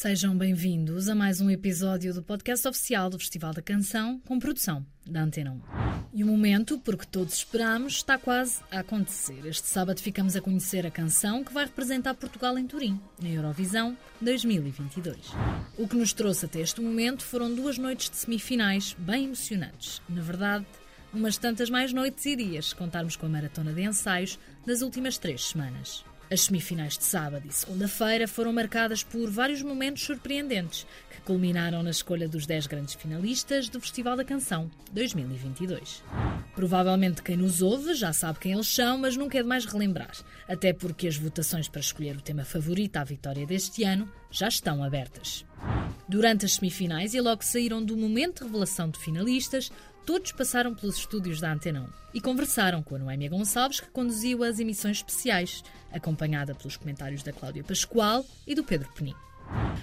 Sejam bem-vindos a mais um episódio do podcast oficial do Festival da Canção, com produção da Antena 1. E o momento, porque todos esperamos, está quase a acontecer. Este sábado ficamos a conhecer a canção que vai representar Portugal em Turim, na Eurovisão 2022. O que nos trouxe até este momento foram duas noites de semifinais bem emocionantes. Na verdade, umas tantas mais noites e dias, se contarmos com a maratona de ensaios das últimas três semanas. As semifinais de sábado e segunda-feira foram marcadas por vários momentos surpreendentes que culminaram na escolha dos 10 grandes finalistas do Festival da Canção 2022. Provavelmente quem nos ouve já sabe quem eles são, mas nunca é demais relembrar, até porque as votações para escolher o tema favorito à vitória deste ano já estão abertas. Durante as semifinais e logo saíram do momento de revelação de finalistas, todos passaram pelos estúdios da Antena 1 e conversaram com a Noémia Gonçalves, que conduziu as emissões especiais, acompanhada pelos comentários da Cláudia Pascoal e do Pedro Penin.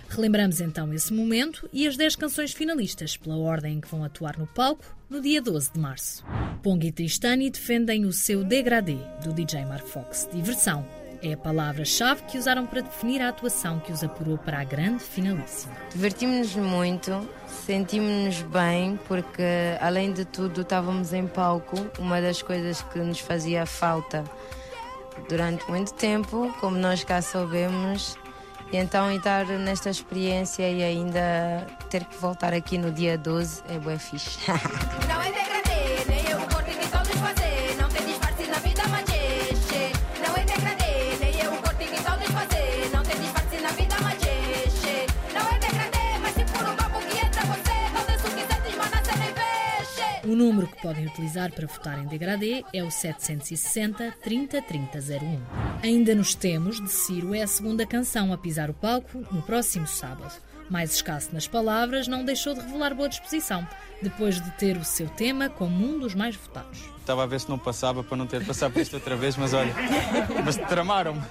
Relembramos então esse momento e as 10 canções finalistas, pela ordem em que vão atuar no palco no dia 12 de março. Pong e Tristani defendem o seu Degradé, do DJ Mark Fox, diversão, é a palavra-chave que usaram para definir a atuação que os apurou para a grande finalíssima. Divertimos-nos muito, sentimos-nos bem, porque além de tudo estávamos em palco, uma das coisas que nos fazia falta durante muito tempo, como nós cá soubemos. E então estar nesta experiência e ainda ter que voltar aqui no dia 12 é bué fixe. O número que podem utilizar para votar em degradê é o 760 30 30 01. Ainda nos temos de Ciro é a segunda canção a pisar o palco no próximo sábado. Mais escasso nas palavras, não deixou de revelar boa disposição, depois de ter o seu tema como um dos mais votados. Estava a ver se não passava para não ter de passar por isto outra vez, mas olha, mas tramaram-me.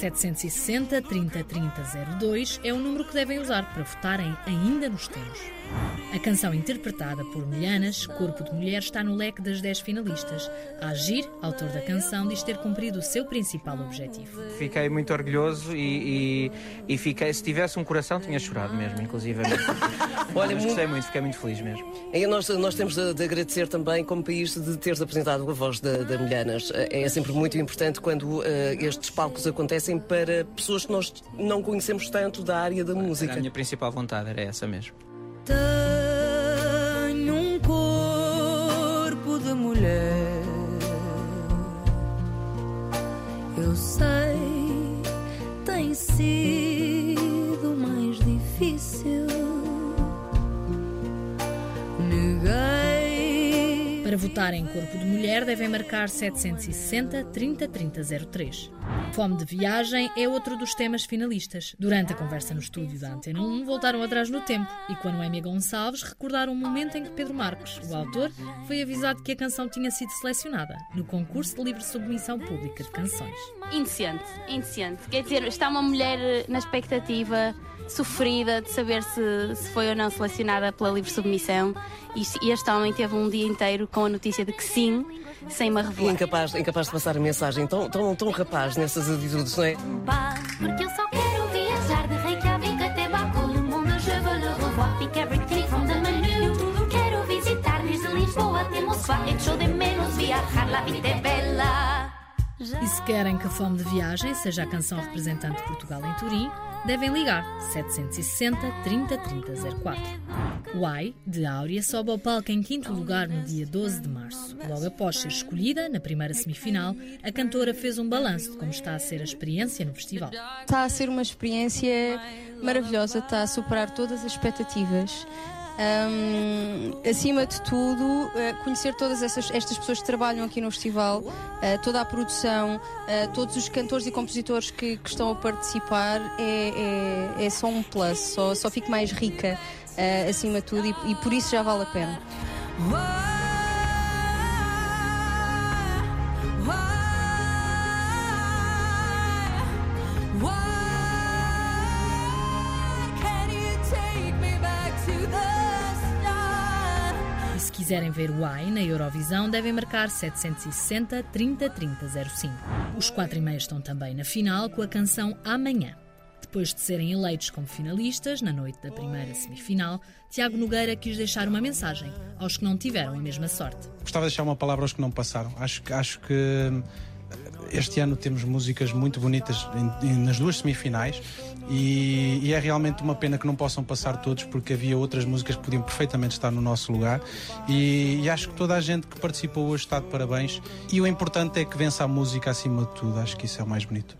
760 30 30 02 é o número que devem usar para votarem ainda nos tempos. A canção interpretada por Milhanas, Corpo de Mulher, está no leque das 10 finalistas. A Agir, autor da canção, diz ter cumprido o seu principal objetivo. Fiquei muito orgulhoso e, e, e fiquei, se tivesse um coração, tinha chorado mesmo, inclusive. Olha, Mas gostei muito, fiquei muito feliz mesmo. E nós, nós temos de, de agradecer também, como país, de teres apresentado a voz da, da Milhanas. É sempre muito importante quando uh, estes palcos acontecem para pessoas que nós não conhecemos tanto da área da música. A minha principal vontade era essa mesmo. the votar em Corpo de Mulher, devem marcar 760 30 30 03. Fome de Viagem é outro dos temas finalistas. Durante a conversa no estúdio da Antena 1, voltaram atrás no tempo e, com a Noémia Gonçalves, recordaram o momento em que Pedro Marcos, o autor, foi avisado que a canção tinha sido selecionada no concurso de livre submissão pública de canções. Indecente, indecente. Quer dizer, está uma mulher na expectativa sofrida de saber se, se foi ou não selecionada pela livre submissão e, e este homem teve um dia inteiro com a notícia de que sim, sem me revelar. Incapaz, incapaz de passar a mensagem, tão, tão, tão rapaz nessas atitudes, não é? Porque eu só quero viajar de Reykjavik até Baku. Le monde je veux le revoir, pick everything from the menu. Quero visitar desde Lisboa até Moscou. Echo de menos viajar, la vida é bela. E se querem que a Fome de Viagem seja a canção representante de Portugal em Turim, devem ligar 760 30 30 04. O Ai, de Áurea, sobe ao palco em quinto lugar no dia 12 de março. Logo após ser escolhida, na primeira semifinal, a cantora fez um balanço de como está a ser a experiência no festival. Está a ser uma experiência maravilhosa, está a superar todas as expectativas. Um, acima de tudo, uh, conhecer todas essas, estas pessoas que trabalham aqui no festival, uh, toda a produção, uh, todos os cantores e compositores que, que estão a participar, é, é, é, só um plus, só, só fico mais rica acima de tudo e, e por isso já vale a pena. Quiserem ver o AI na Eurovisão, devem marcar 760 30 30 05. Os 4 e estão também na final com a canção Amanhã. Depois de serem eleitos como finalistas, na noite da primeira semifinal, Tiago Nogueira quis deixar uma mensagem aos que não tiveram a mesma sorte. Gostava de deixar uma palavra aos que não passaram. Acho, que- acho que eh, este ano temos músicas muito bonitas nas duas semifinais e, e é realmente uma pena que não possam passar todos porque havia outras músicas que podiam perfeitamente estar no nosso lugar e, e acho que toda a gente que participou hoje está de parabéns e o importante é que vença a música acima de tudo. Acho que isso é o mais bonito.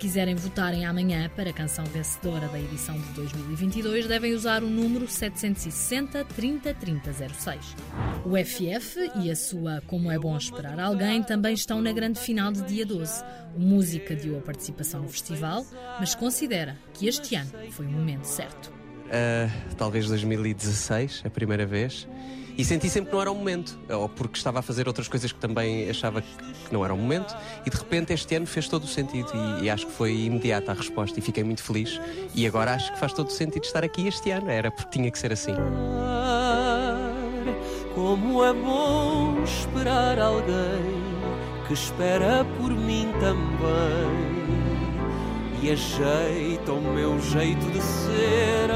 Quiserem votarem amanhã para a canção vencedora da edição de 2022, devem usar o número 760 30 30 06. O FF e a sua Como é Bom Esperar Alguém também estão na grande final de dia 12. O Música deu a participação no festival, mas considera que este ano foi o momento certo. Uh, talvez 2016, a primeira vez. E senti sempre que não era o momento, ou porque estava a fazer outras coisas que também achava que não era o momento, e de repente este ano fez todo o sentido, e, e acho que foi imediata a resposta, e fiquei muito feliz. E agora acho que faz todo o sentido estar aqui este ano, era porque tinha que ser assim. Como é bom esperar alguém que espera por mim também e ajeita o meu jeito de ser.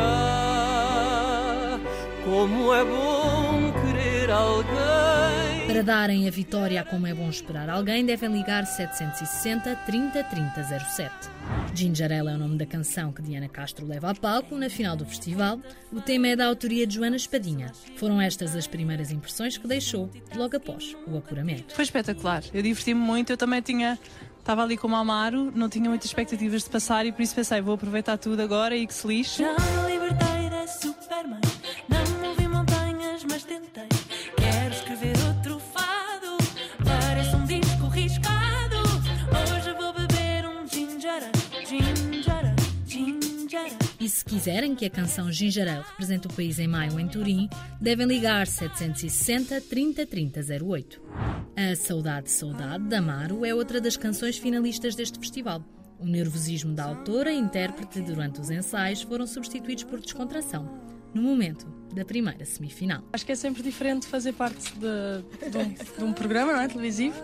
Como é bom querer alguém. Para darem a vitória a Como é Bom Esperar Alguém, devem ligar 760 30 30 07. Ginger Ale é o nome da canção que Diana Castro leva a palco na final do festival. O tema é da autoria de Joana Espadinha. Foram estas as primeiras impressões que deixou logo após o apuramento. Foi espetacular. Eu diverti-me muito. Eu também tinha. Estava ali como Amaro, não tinha muitas expectativas de passar e por isso pensei, vou aproveitar tudo agora e que se lixe. Se quiserem que a canção Ginger Ale represente o país em maio em Turim, devem ligar 760 30 30 08. A Saudade Saudade, da Amaro, é outra das canções finalistas deste festival. O nervosismo da autora e intérprete durante os ensaios foram substituídos por descontração, no momento da primeira semifinal. Acho que é sempre diferente fazer parte de, de, um, de um programa é, televisivo,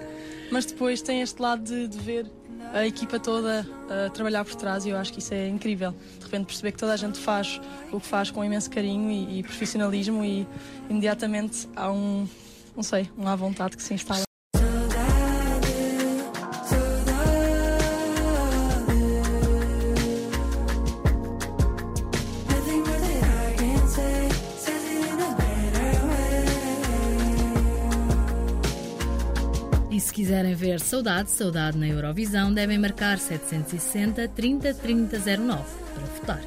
mas depois tem este lado de, de ver a equipa toda a trabalhar por trás e eu acho que isso é incrível. De repente perceber que toda a gente faz o que faz com imenso carinho e, e profissionalismo e imediatamente há um, não sei, um à vontade que se instala. E se quiserem ver Saudade, Saudade na Eurovisão, devem marcar 760 30 30 09 para votar.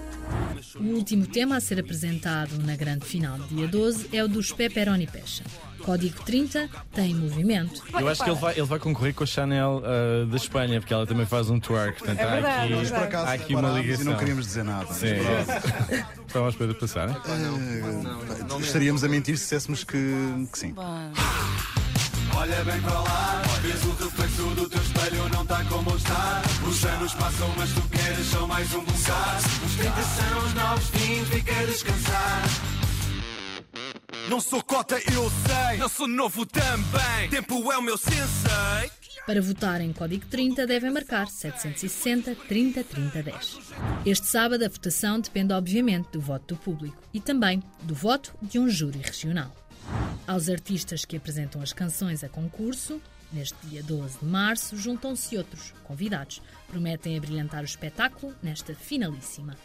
O último tema a ser apresentado na grande final de dia 12 é o dos Pepperoni Passion. Código 30 tem movimento. Eu acho que ele vai, ele vai concorrer com a Chanel ah, da Espanha, porque ela também faz um twerk. Portanto, É há verdade, aqui, é. Por acaso há aqui uma reparámos e ligação. não queríamos dizer nada. Sim. Pronto. Estava à espera de passar, hein? Eh, Estaríamos a mentir se dissessemos que, que sim. Olha bem para lá, vês o reflexo do teu espelho, não está como está. Os anos passam, mas tu queres só mais um bocado. Os 30 são os novos 20, fica descansar. Não sou cota, eu sei. Não sou novo também. Tempo é o meu sensei. Para votar em Código 30, devem marcar 760 30 30 10. Este sábado, a votação depende, obviamente, do voto do público e também do voto de um júri regional. Aos artistas que apresentam as canções a concurso, neste dia 12 de março, juntam-se outros convidados. Prometem abrilhantar o espetáculo nesta finalíssima.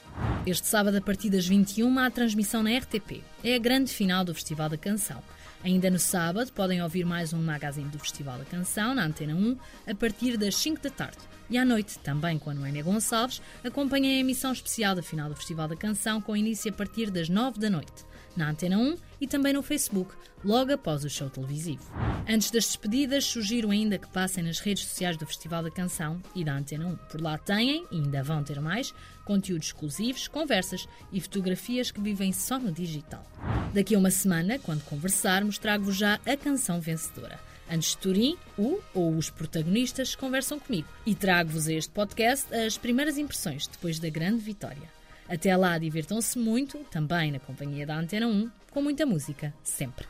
Este sábado, a partir das 21, há transmissão na RTP. É a grande final do Festival da Canção. Ainda no sábado, podem ouvir mais um magazine do Festival da Canção, na Antena 1, a partir das 5 da tarde. E à noite, também com a Noémia Gonçalves, acompanhem a emissão especial da final do Festival da Canção, com início a partir das 9 da noite. Na Antena 1 e também no Facebook, logo após o show televisivo. Antes das despedidas, sugiro ainda que passem nas redes sociais do Festival da Canção e da Antena 1. Por lá têm, e ainda vão ter mais, conteúdos exclusivos, conversas e fotografias que vivem só no digital. Daqui a uma semana, quando conversarmos, trago-vos já a canção vencedora. Antes de Turim, o ou os protagonistas conversam comigo e trago-vos a este podcast as primeiras impressões depois da grande vitória. Até lá, divirtam-se muito, também na companhia da Antena 1, com muita música, sempre.